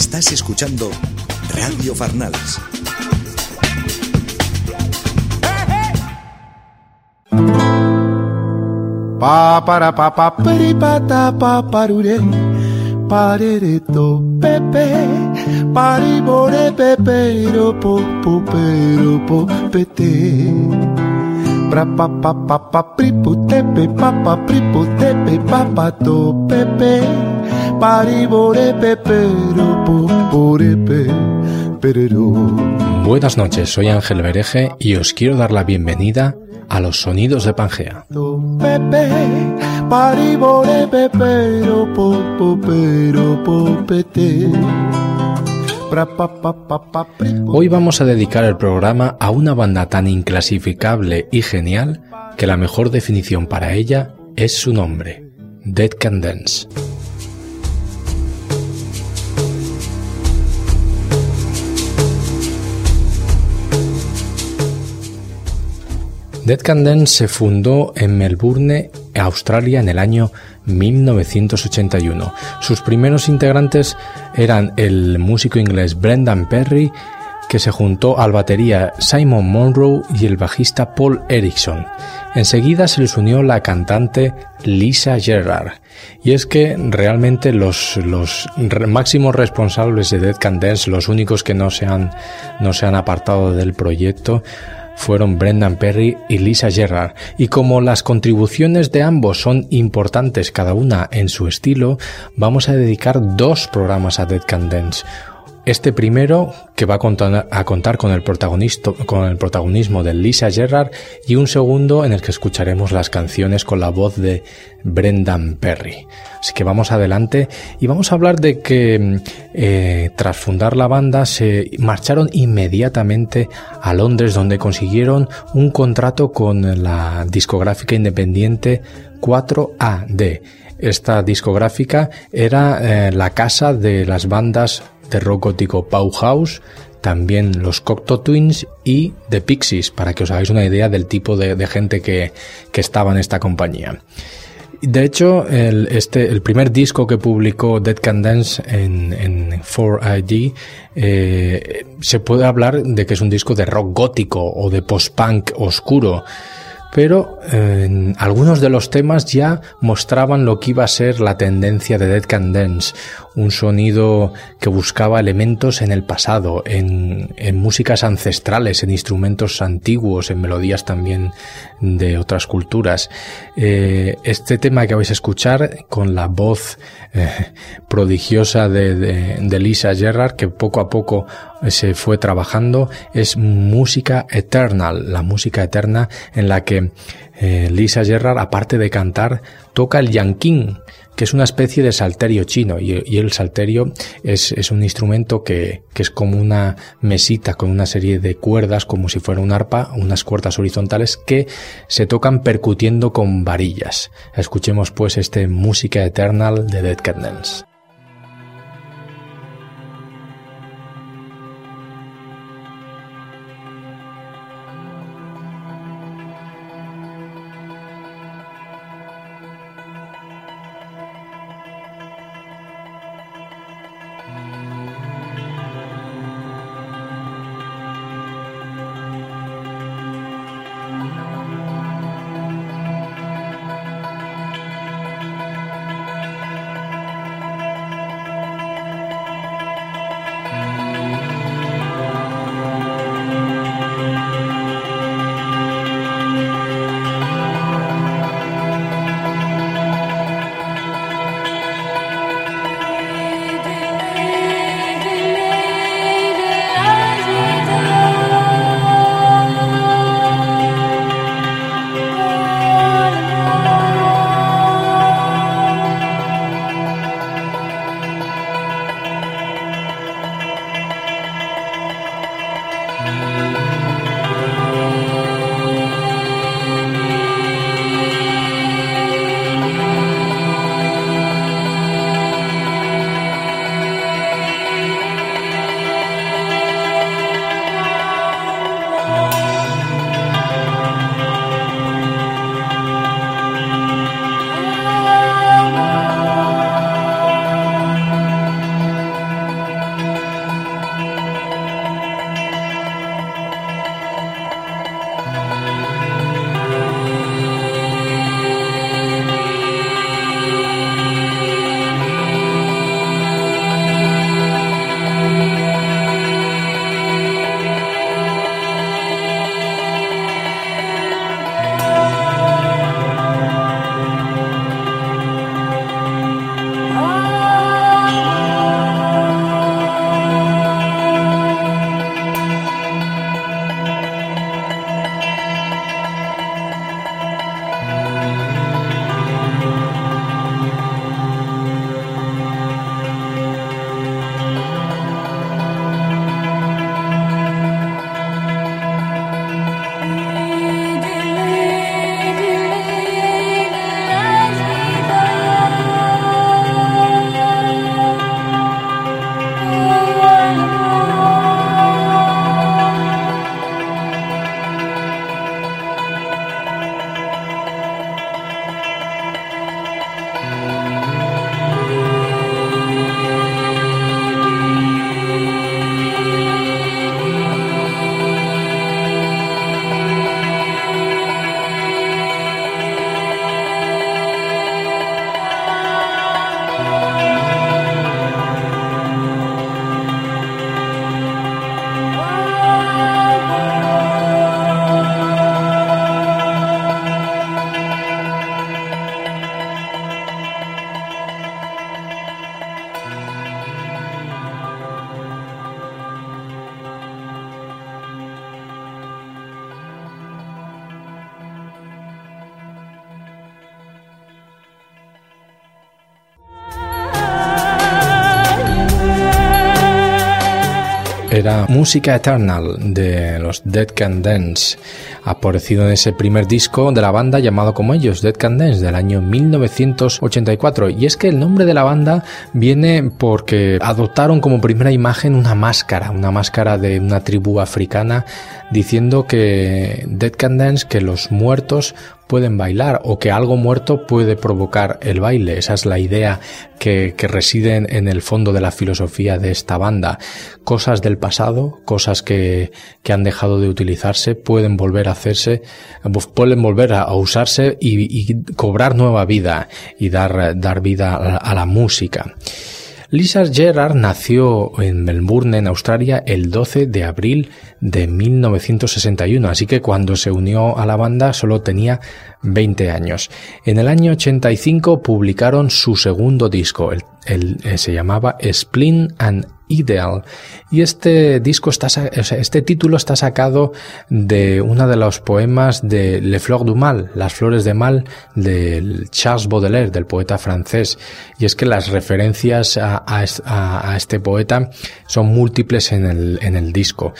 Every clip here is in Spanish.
Estás escuchando Radio Farnals. Pa para pa pa peri pa pa parure parere to pepe pari bore pepe ro po po pero po pete pra pa pa pa pa pri pu tepe pa pa pri pu tepe pa pa to pepe Buenas noches, soy Ángel Bereje y os quiero dar la bienvenida a los sonidos de Pangea. Hoy vamos a dedicar el programa a una banda tan inclasificable y genial que la mejor definición para ella es su nombre, Dead Can Dance. Dead Can Dance se fundó en Melbourne, Australia, en el año 1981. Sus primeros integrantes eran el músico inglés Brendan Perry, que se juntó al batería Simon Monroe y el bajista Paul Erickson. Enseguida se les unió la cantante Lisa Gerrard. Y es que realmente los, los máximos responsables de Dead Can Dance, los únicos que no se han, no se han apartado del proyecto, fueron Brendan Perry y Lisa Gerrard, y como las contribuciones de ambos son importantes cada una en su estilo, vamos a dedicar dos programas a Dead Can Dance. Este primero, que va a contar, con, el protagonismo de Lisa Gerrard, y un segundo en el que escucharemos las canciones con la voz de Brendan Perry. Así que vamos adelante y vamos a hablar de que eh, tras fundar la banda se marcharon inmediatamente a Londres donde consiguieron un contrato con la discográfica independiente 4AD. Esta discográfica era eh, la casa de las bandas rock gótico Bauhaus, también los Cocteau Twins y The Pixies, para que os hagáis una idea del tipo de, gente que, estaba en esta compañía. De hecho, el, este, el primer disco que publicó Dead Can Dance en, en 4ID eh, se puede hablar de que es un disco de rock gótico o de post-punk oscuro pero algunos de los temas ya mostraban lo que iba a ser la tendencia de Dead Can Dance, un sonido que buscaba elementos en el pasado, en, músicas ancestrales, en instrumentos antiguos, en melodías también de otras culturas. Eh, este tema que vais a escuchar con la voz eh, prodigiosa de, de Lisa Gerrard, que poco a poco se fue trabajando es música eternal, la música eterna en la que eh, Lisa Gerrard, aparte de cantar, toca el yanqing, que es una especie de salterio chino. Y, el salterio es, es un instrumento que, que, es como una mesita con una serie de cuerdas, como si fuera un arpa, unas cuerdas horizontales que se tocan percutiendo con varillas. Escuchemos pues este música eternal de Dead Cat Dance. Era Música Eternal de los Dead Can Dance, aparecido en ese primer disco de la banda llamado como ellos, Dead Can Dance, del año 1984. Y es que el nombre de la banda viene porque adoptaron como primera imagen una máscara, una máscara de una tribu africana diciendo que Dead Can Dance, que los muertos pueden bailar o que algo muerto puede provocar el baile. Esa es la idea que, reside en el fondo de la filosofía de esta banda. Cosas del pasado, cosas que, han dejado de utilizarse, pueden volver a hacerse, pueden volver a, usarse y, cobrar nueva vida y dar, dar vida a la música. Lisa Gerard nació en Melbourne, en Australia, el 12 de abril de 1961, así que cuando se unió a la banda solo tenía 20 años. En el año 85 publicaron su segundo disco, el, eh, se llamaba Splin and Ideal. Y este disco está, este título está sacado de uno de los poemas de Le Fleurs du Mal, Las Flores de Mal, de Charles Baudelaire, del poeta francés. Y es que las referencias a, este poeta son múltiples en el disco.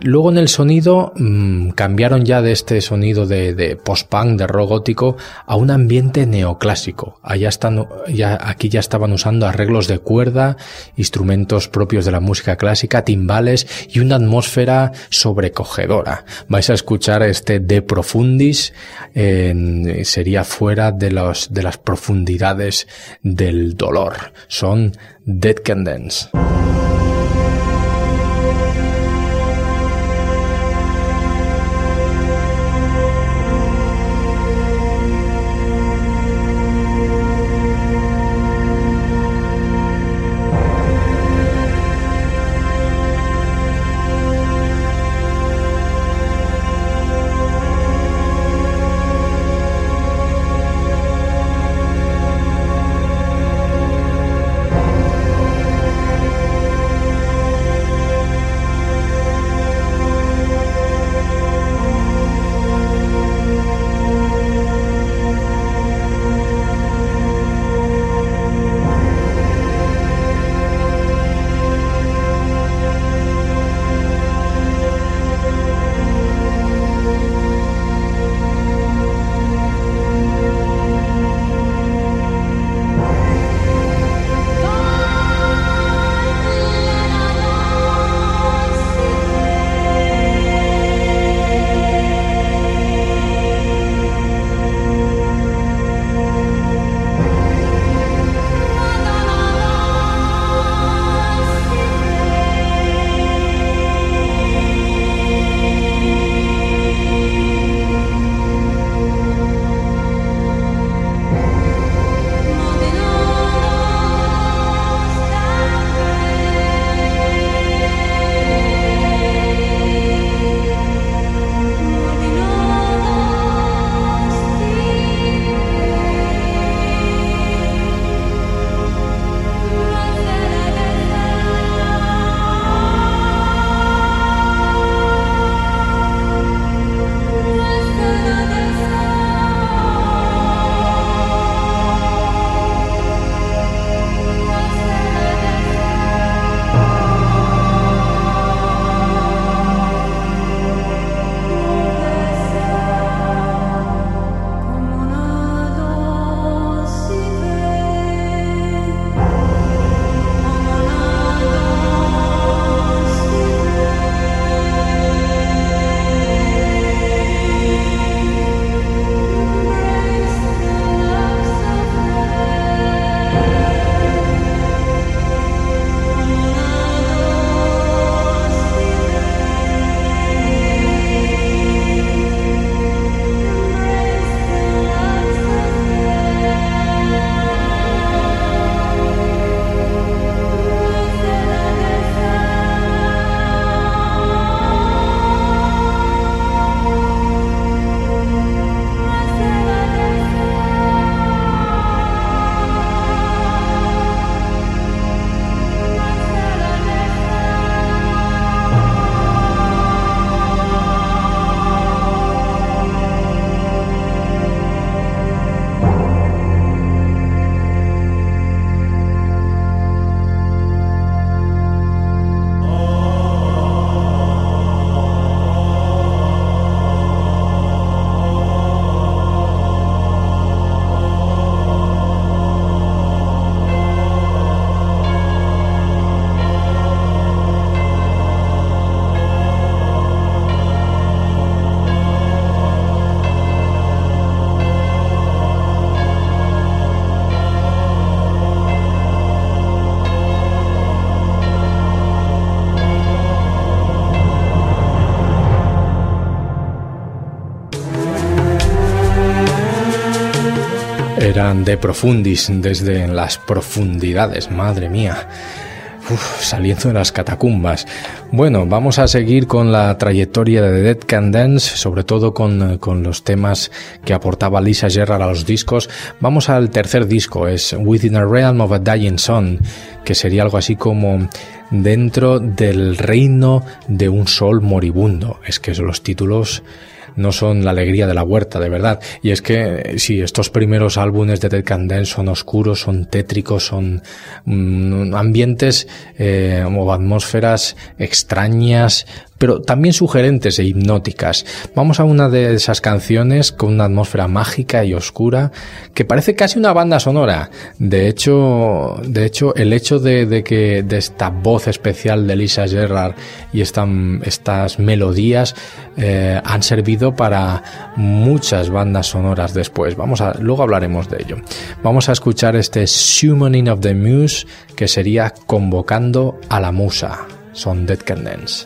Luego en el sonido mmm, cambiaron ya de este sonido de, post-punk, de rock gótico, a un ambiente neoclásico. Allá están, ya, aquí ya estaban usando arreglos de cuerda, instrumentos propios de la música clásica, timbales y una atmósfera sobrecogedora. Vais a escuchar este De Profundis, sería fuera de, los, de las profundidades del dolor. Son Dead Can Dance. De profundis desde las profundidades, madre mía. saliendo de las catacumbas. Bueno, vamos a seguir con la trayectoria de Dead Can Dance, sobre todo con, con, los temas que aportaba Lisa Gerrard a los discos. Vamos al tercer disco, es Within a Realm of a Dying Sun, que sería algo así como dentro del reino de un sol moribundo. Es que los títulos no son la alegría de la huerta, de verdad. Y es que, si estos primeros álbumes de Ted Candence son oscuros, son tétricos, son mm, ambientes eh, o atmósferas extrañas, pero también sugerentes e hipnóticas. Vamos a una de esas canciones con una atmósfera mágica y oscura que parece casi una banda sonora. De hecho, de hecho el hecho de, que esta voz especial de Lisa Gerrard y estas melodías eh, han servido para muchas bandas sonoras después. Vamos a, luego hablaremos de ello. Vamos a escuchar este Summoning of the Muse que sería convocando a la musa. Son Dead Can Dance.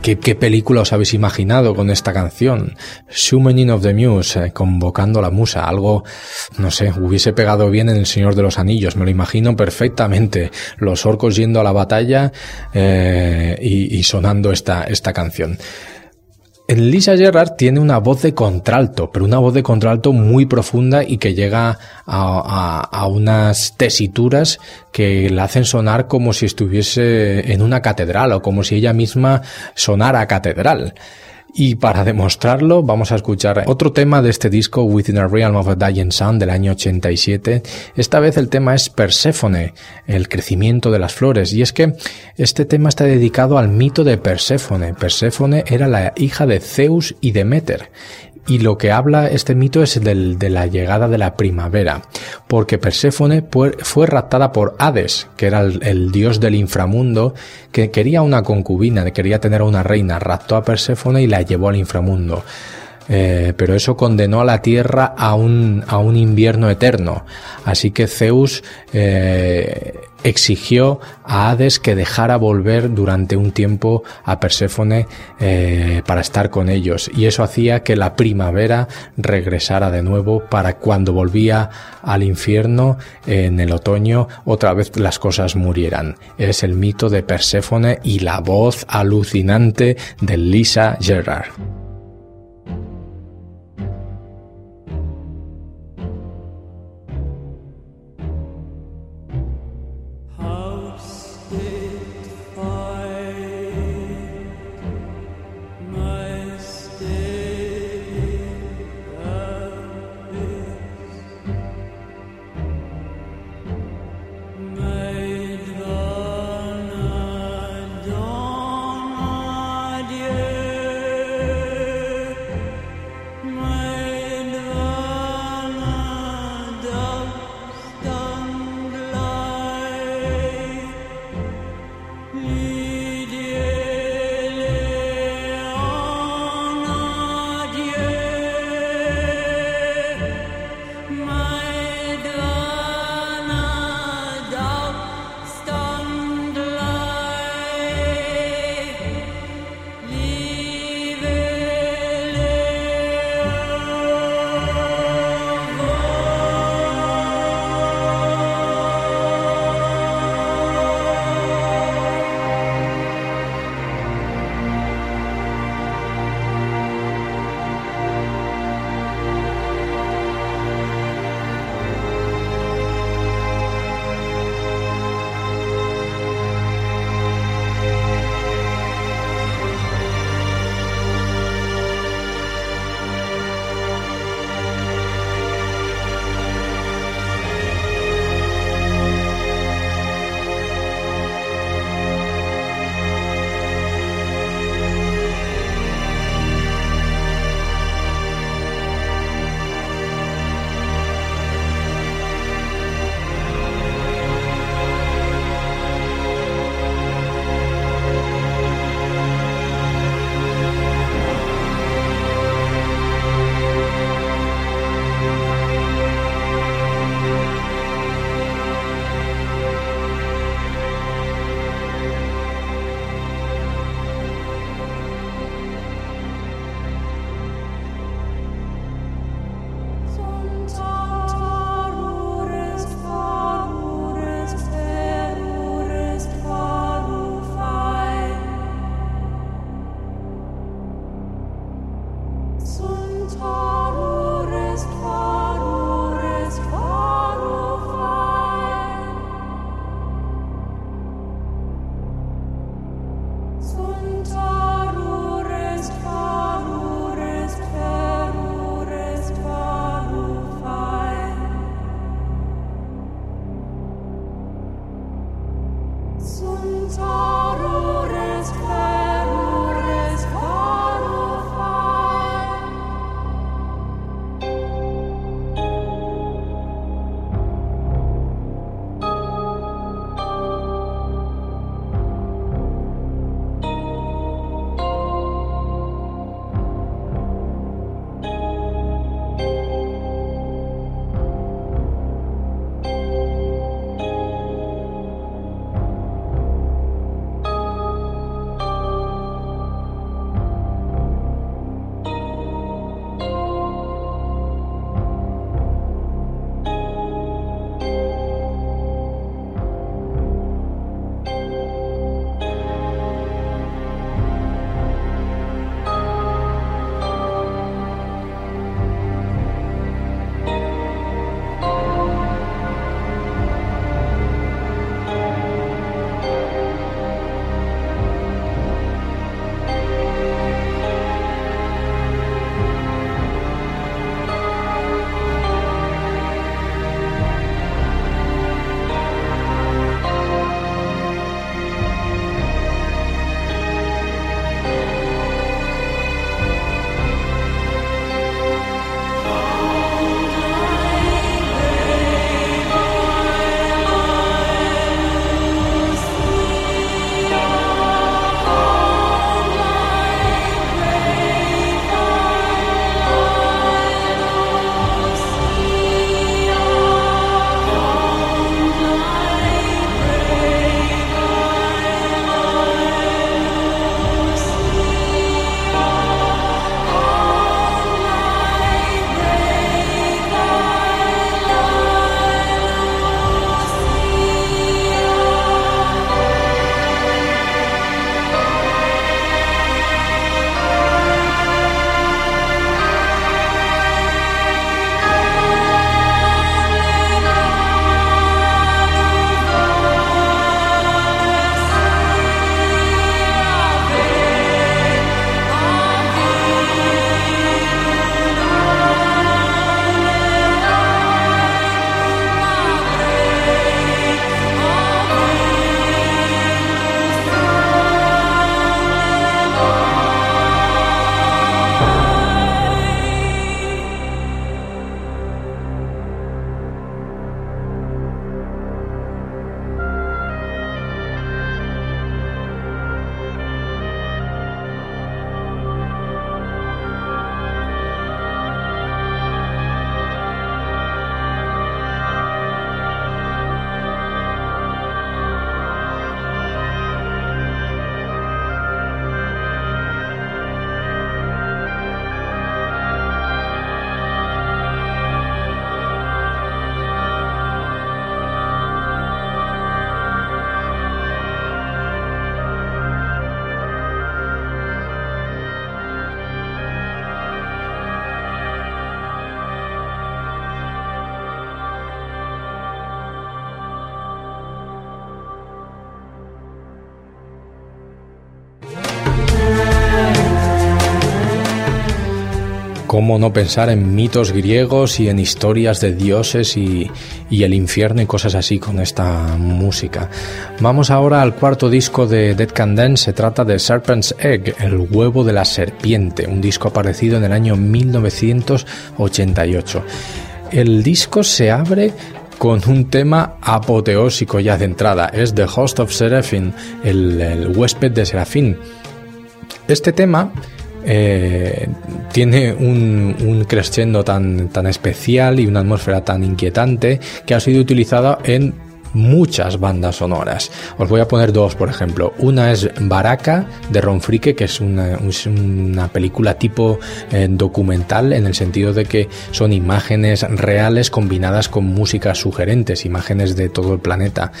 ¿Qué, qué, película os habéis imaginado con esta canción? Summoning of the Muse, eh, convocando la musa, algo, no sé, hubiese pegado bien en El Señor de los Anillos, me lo imagino perfectamente, los orcos yendo a la batalla eh, y, y, sonando esta, esta canción. Lisa Gerrard tiene una voz de contralto, pero una voz de contralto muy profunda y que llega a, unas tesituras que la hacen sonar como si estuviese en una catedral o como si ella misma sonara catedral. Y para demostrarlo, vamos a escuchar otro tema de este disco, Within a Realm of a Dying Sun, del año 87. Esta vez el tema es Perséfone, el crecimiento de las flores. Y es que este tema está dedicado al mito de Perséfone. Perséfone era la hija de Zeus y Demeter. Y lo que habla este mito es del, de la llegada de la primavera, porque Perséfone fue raptada por Hades, que era el, dios del inframundo, que quería una concubina, quería tener una reina, raptó a Perséfone y la llevó al inframundo. Eh, pero eso condenó a la tierra a un, a un invierno eterno. Así que Zeus eh, exigió a Hades que dejara volver durante un tiempo a Perséfone eh, para estar con ellos y eso hacía que la primavera regresara de nuevo para cuando volvía al infierno en el otoño otra vez las cosas murieran. Es el mito de Perséfone y la voz alucinante de Lisa Gerard. Cómo no pensar en mitos griegos y en historias de dioses y, el infierno y cosas así con esta música. Vamos ahora al cuarto disco de Dead Can Dance, se trata de Serpent's Egg, el huevo de la serpiente, un disco aparecido en el año 1988. El disco se abre con un tema apoteósico ya de entrada, es The Host of Seraphim, el, el huésped de Serafín. Este tema eh, tiene un, un, crescendo tan, tan especial y una atmósfera tan inquietante que ha sido utilizada en muchas bandas sonoras. Os voy a poner dos, por ejemplo. Una es Baraka de Ron Frike, que es una, película tipo eh, documental en el sentido de que son imágenes reales combinadas con músicas sugerentes, imágenes de todo el planeta.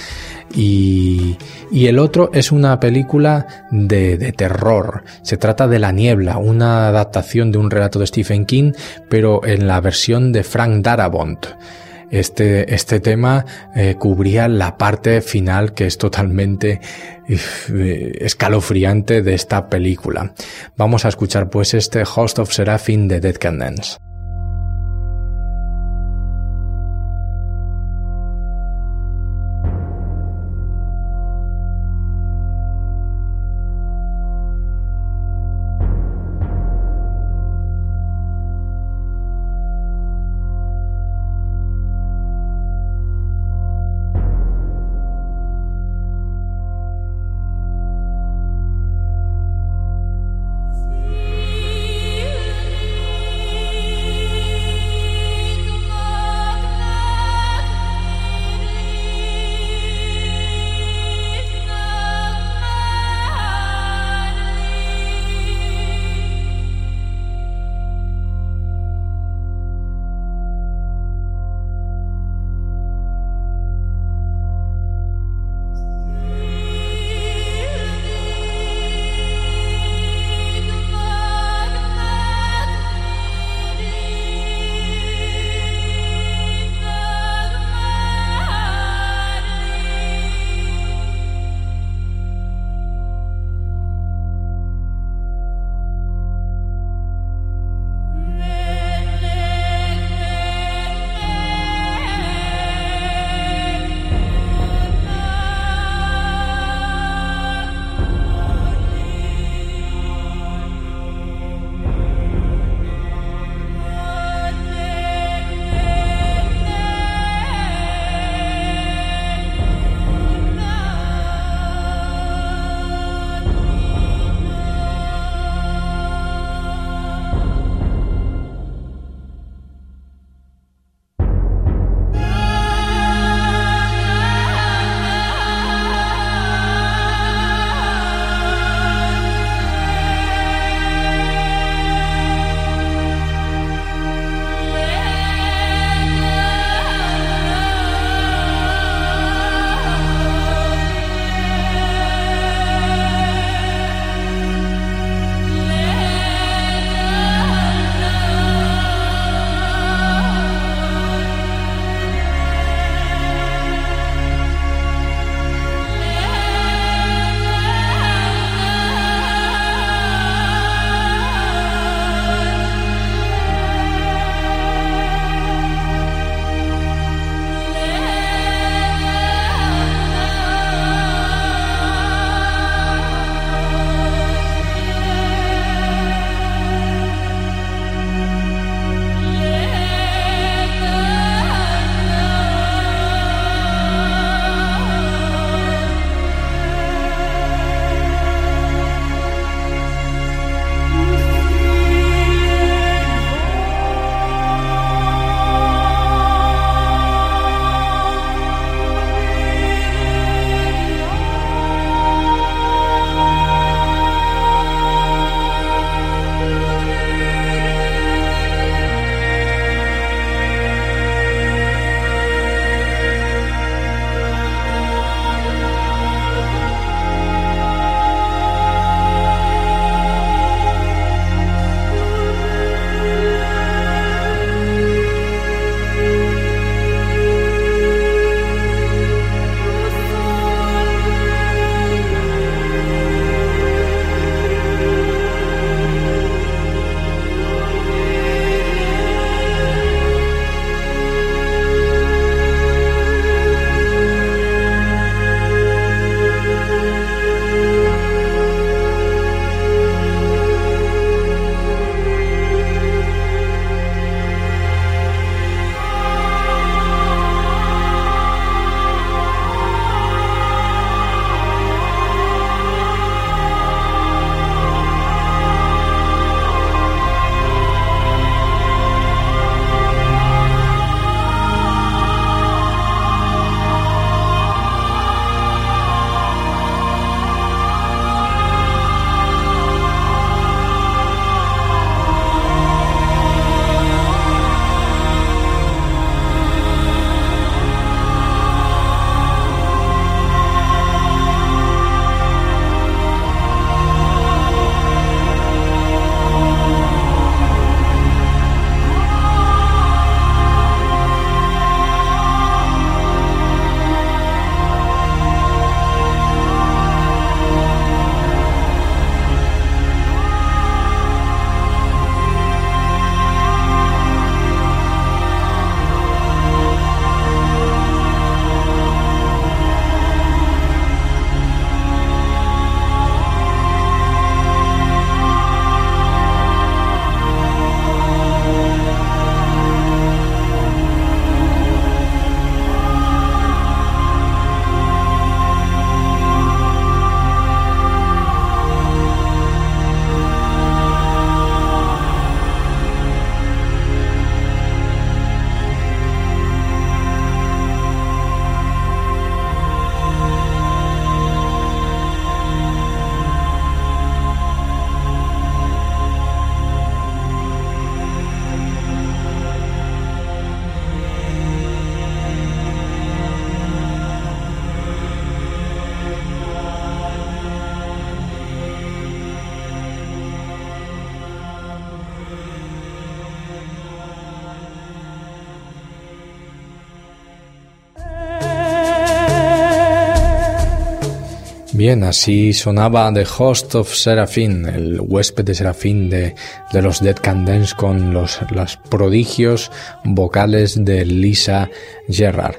Y, el otro es una película de terror. Se trata de La Niebla, una adaptación de un relato de Stephen King, pero en la versión de Frank Darabont. Este, este tema eh, cubría la parte final que es totalmente eh, escalofriante de esta película. Vamos a escuchar pues este Host of Seraphim de Dead Can Dance. Bien, así sonaba The Host of Seraphine, el huésped de Serafín de, de los Dead Can Dance con los, los prodigios vocales de Lisa Gerrard.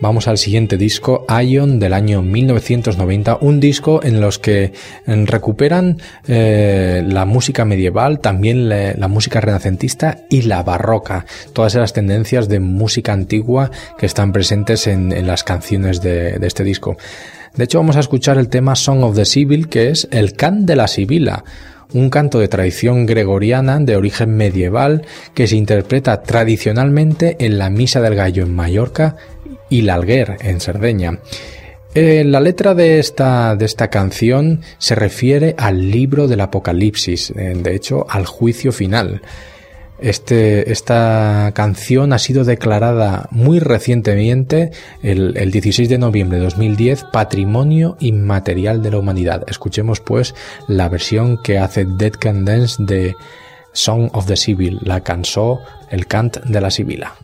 Vamos al siguiente disco, Ion, del año 1990, un disco en los que recuperan eh, la música medieval, también la, música renacentista y la barroca, todas esas tendencias de música antigua que están presentes en, en las canciones de, de este disco. De hecho, vamos a escuchar el tema Song of the Sibyl, que es el can de la Sibila, un canto de tradición gregoriana de origen medieval que se interpreta tradicionalmente en la Misa del Gallo en Mallorca y la Alguer en Cerdeña. Eh, la letra de esta, de esta canción se refiere al libro del Apocalipsis, eh, de hecho al juicio final. Este, esta canción ha sido declarada muy recientemente, el, el, 16 de noviembre de 2010, Patrimonio Inmaterial de la Humanidad. Escuchemos pues la versión que hace Dead Can Dance de Song of the Sibyl, la cansó el cant de la Sibila.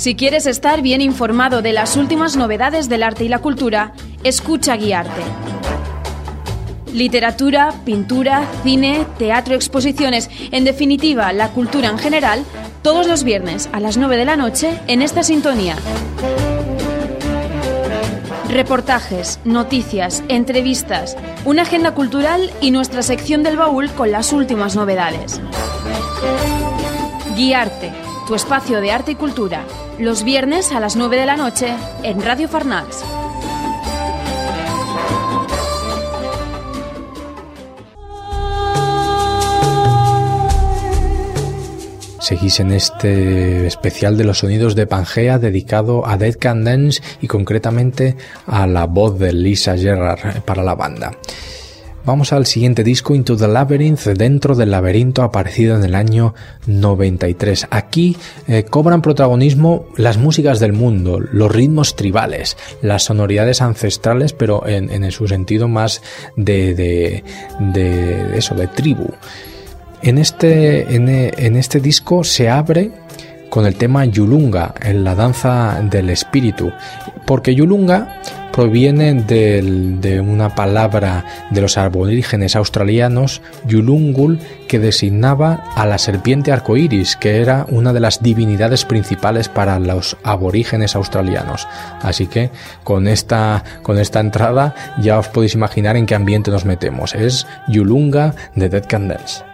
Si quieres estar bien informado de las últimas novedades del arte y la cultura, escucha Guiarte. Literatura, pintura, cine, teatro, exposiciones, en definitiva, la cultura en general, todos los viernes a las 9 de la noche en esta sintonía. Reportajes, noticias, entrevistas, una agenda cultural y nuestra sección del baúl con las últimas novedades. Guiarte, tu espacio de arte y cultura, los viernes a las 9 de la noche en Radio Farnals. Seguís en este especial de los sonidos de Pangea dedicado a Dead Can Dance y concretamente a la voz de Lisa Gerrard para la banda. Vamos al siguiente disco, Into the Labyrinth, dentro del laberinto aparecido en el año 93. Aquí eh, cobran protagonismo las músicas del mundo, los ritmos tribales, las sonoridades ancestrales, pero en, su sentido más de, de, de eso, de tribu. En este, en, este disco se abre con el tema Yulunga, en la danza del espíritu, porque Yulunga proviene de una palabra de los aborígenes australianos, Yulungul, que designaba a la serpiente arcoíris, que era una de las divinidades principales para los aborígenes australianos. Así que con esta, con esta entrada ya os podéis imaginar en qué ambiente nos metemos. Es Yulunga de Dead Candles.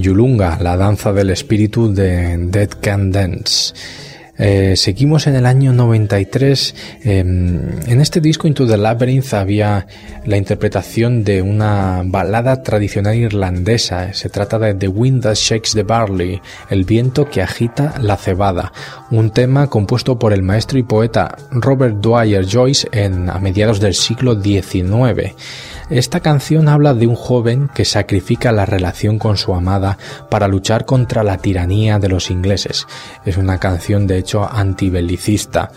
Yulunga, la danza del espíritu de Dead Can Dance. Eh, seguimos en el año 93. Em, en este disco Into the Labyrinth había la interpretación de una balada tradicional irlandesa. Se trata de The Wind That Shakes the Barley, el viento que agita la cebada, un tema compuesto por el maestro y poeta Robert Dwyer Joyce en, a mediados del siglo XIX. Esta canción habla de un joven que sacrifica la relación con su amada para luchar contra la tiranía de los ingleses. Es una canción de hecho antibelicista.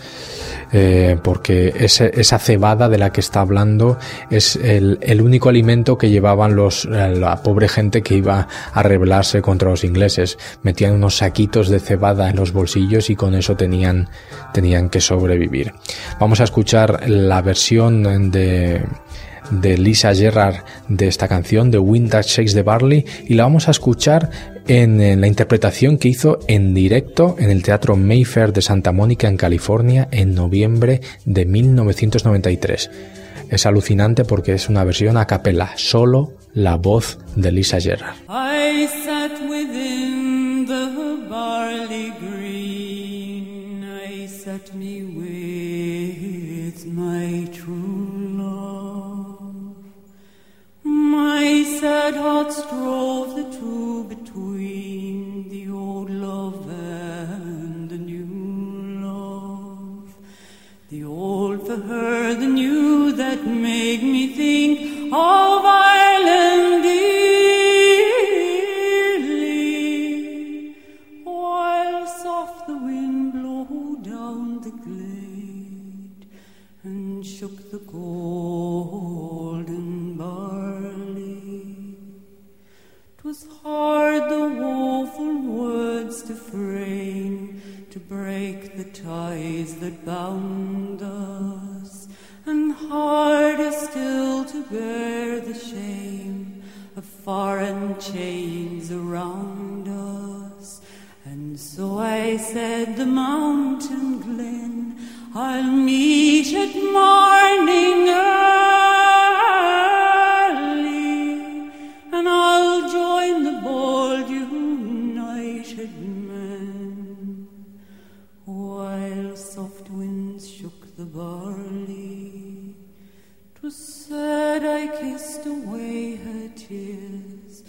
Eh, porque esa cebada de la que está hablando es el, único alimento que llevaban los, eh, la pobre gente que iba a rebelarse contra los ingleses. Metían unos saquitos de cebada en los bolsillos y con eso tenían, tenían que sobrevivir. Vamos a escuchar la versión de de Lisa Gerrard de esta canción, de Wind That Shakes the Barley, y la vamos a escuchar en, la interpretación que hizo en directo en el Teatro Mayfair de Santa Mónica en California en noviembre de 1993. Es alucinante porque es una versión a capella, solo la voz de Lisa Gerrard. Sad heart strove the two between the old love and the new love. The old for her, the new that made me think of Ireland hard the woeful words to frame, to break the ties that bound us, and harder still to bear the shame of foreign chains around us. And so I said, The mountain glen I'll meet at morning I kissed away her tears,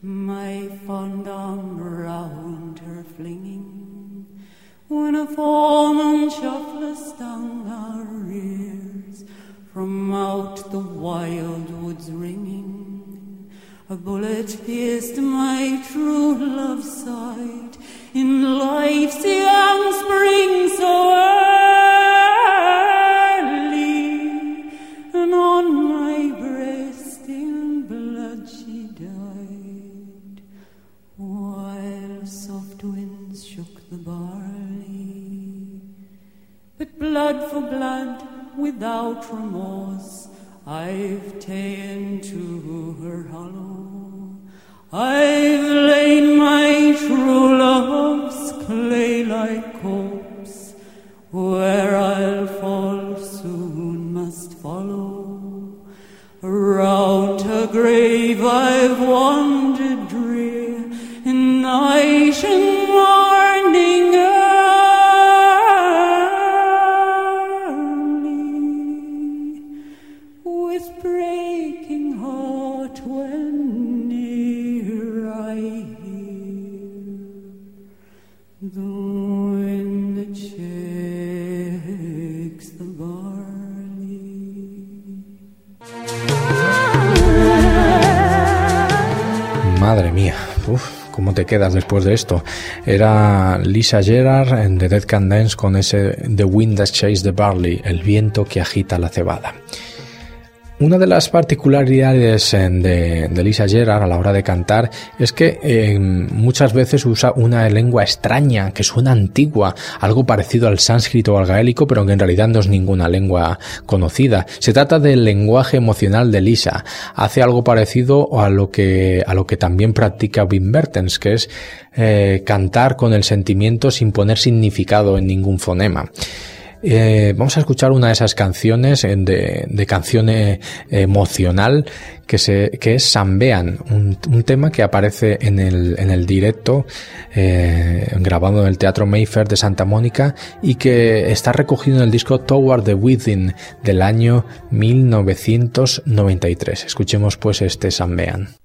my fond arm round her flinging, when a foeman shuffler stung our ears from out the wild woods ringing. A bullet pierced my true love's side in life's young spring into her hollow. I quedas después de esto? Era Lisa Gerard en The Dead Can Dance con ese The Wind That Chase the Barley, el viento que agita la cebada. Una de las particularidades eh, de, Lisa Gerard a la hora de cantar es que eh, muchas veces usa una lengua extraña que suena antigua, algo parecido al sánscrito o al gaélico, pero que en realidad no es ninguna lengua conocida. Se trata del lenguaje emocional de Lisa. Hace algo parecido a lo que, también practica Wim Bertens, que es eh, cantar con el sentimiento sin poner significado en ningún fonema. Eh, vamos a escuchar una de esas canciones de, canción eh, emocional que, es Sambean, un, tema que aparece en el, en el directo eh, grabado en el Teatro Mayfair de Santa Mónica y que está recogido en el disco Toward the Within del año 1993. Escuchemos pues este Sambean.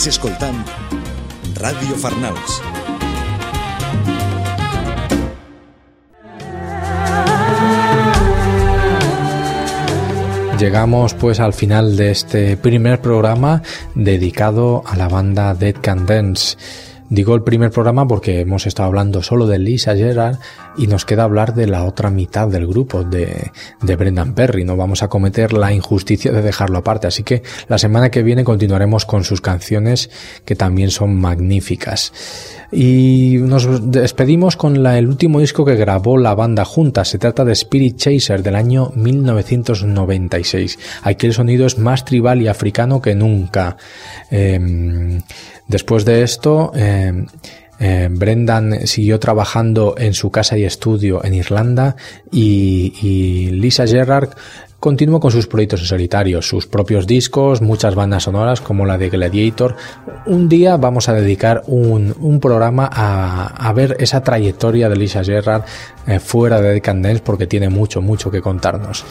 Estàs escoltant Farnals. Llegamos pues al final de este primer programa dedicado a la banda Dead Can Dance. Digo el primer programa porque hemos estado hablando solo de Lisa Gerard y nos queda hablar de la otra mitad del grupo, de, Brendan Perry. No vamos a cometer la injusticia de dejarlo aparte, así que la semana que viene continuaremos con sus canciones que también son magníficas. Y nos despedimos con el último disco que grabó la banda junta. Se trata de Spirit Chaser del año 1996. Aquí el sonido es más tribal y africano que nunca. Eh, Después de esto, eh, Eh, Brendan siguió trabajando en su casa y estudio en Irlanda y, Lisa Gerrard continuó con sus proyectos en solitario, sus propios discos, muchas bandas sonoras como la de Gladiator. Un día vamos a dedicar un, programa a, a, ver esa trayectoria de Lisa Gerrard eh, fuera de Decadence porque tiene mucho, mucho que contarnos.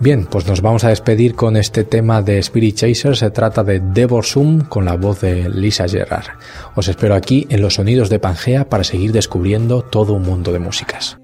Bien, pues nos vamos a despedir con este tema de Spirit Chaser. Se trata de Devor Sum con la voz de Lisa Gerrard. Os espero aquí en los sonidos de Pangea para seguir descubriendo todo un mundo de músicas.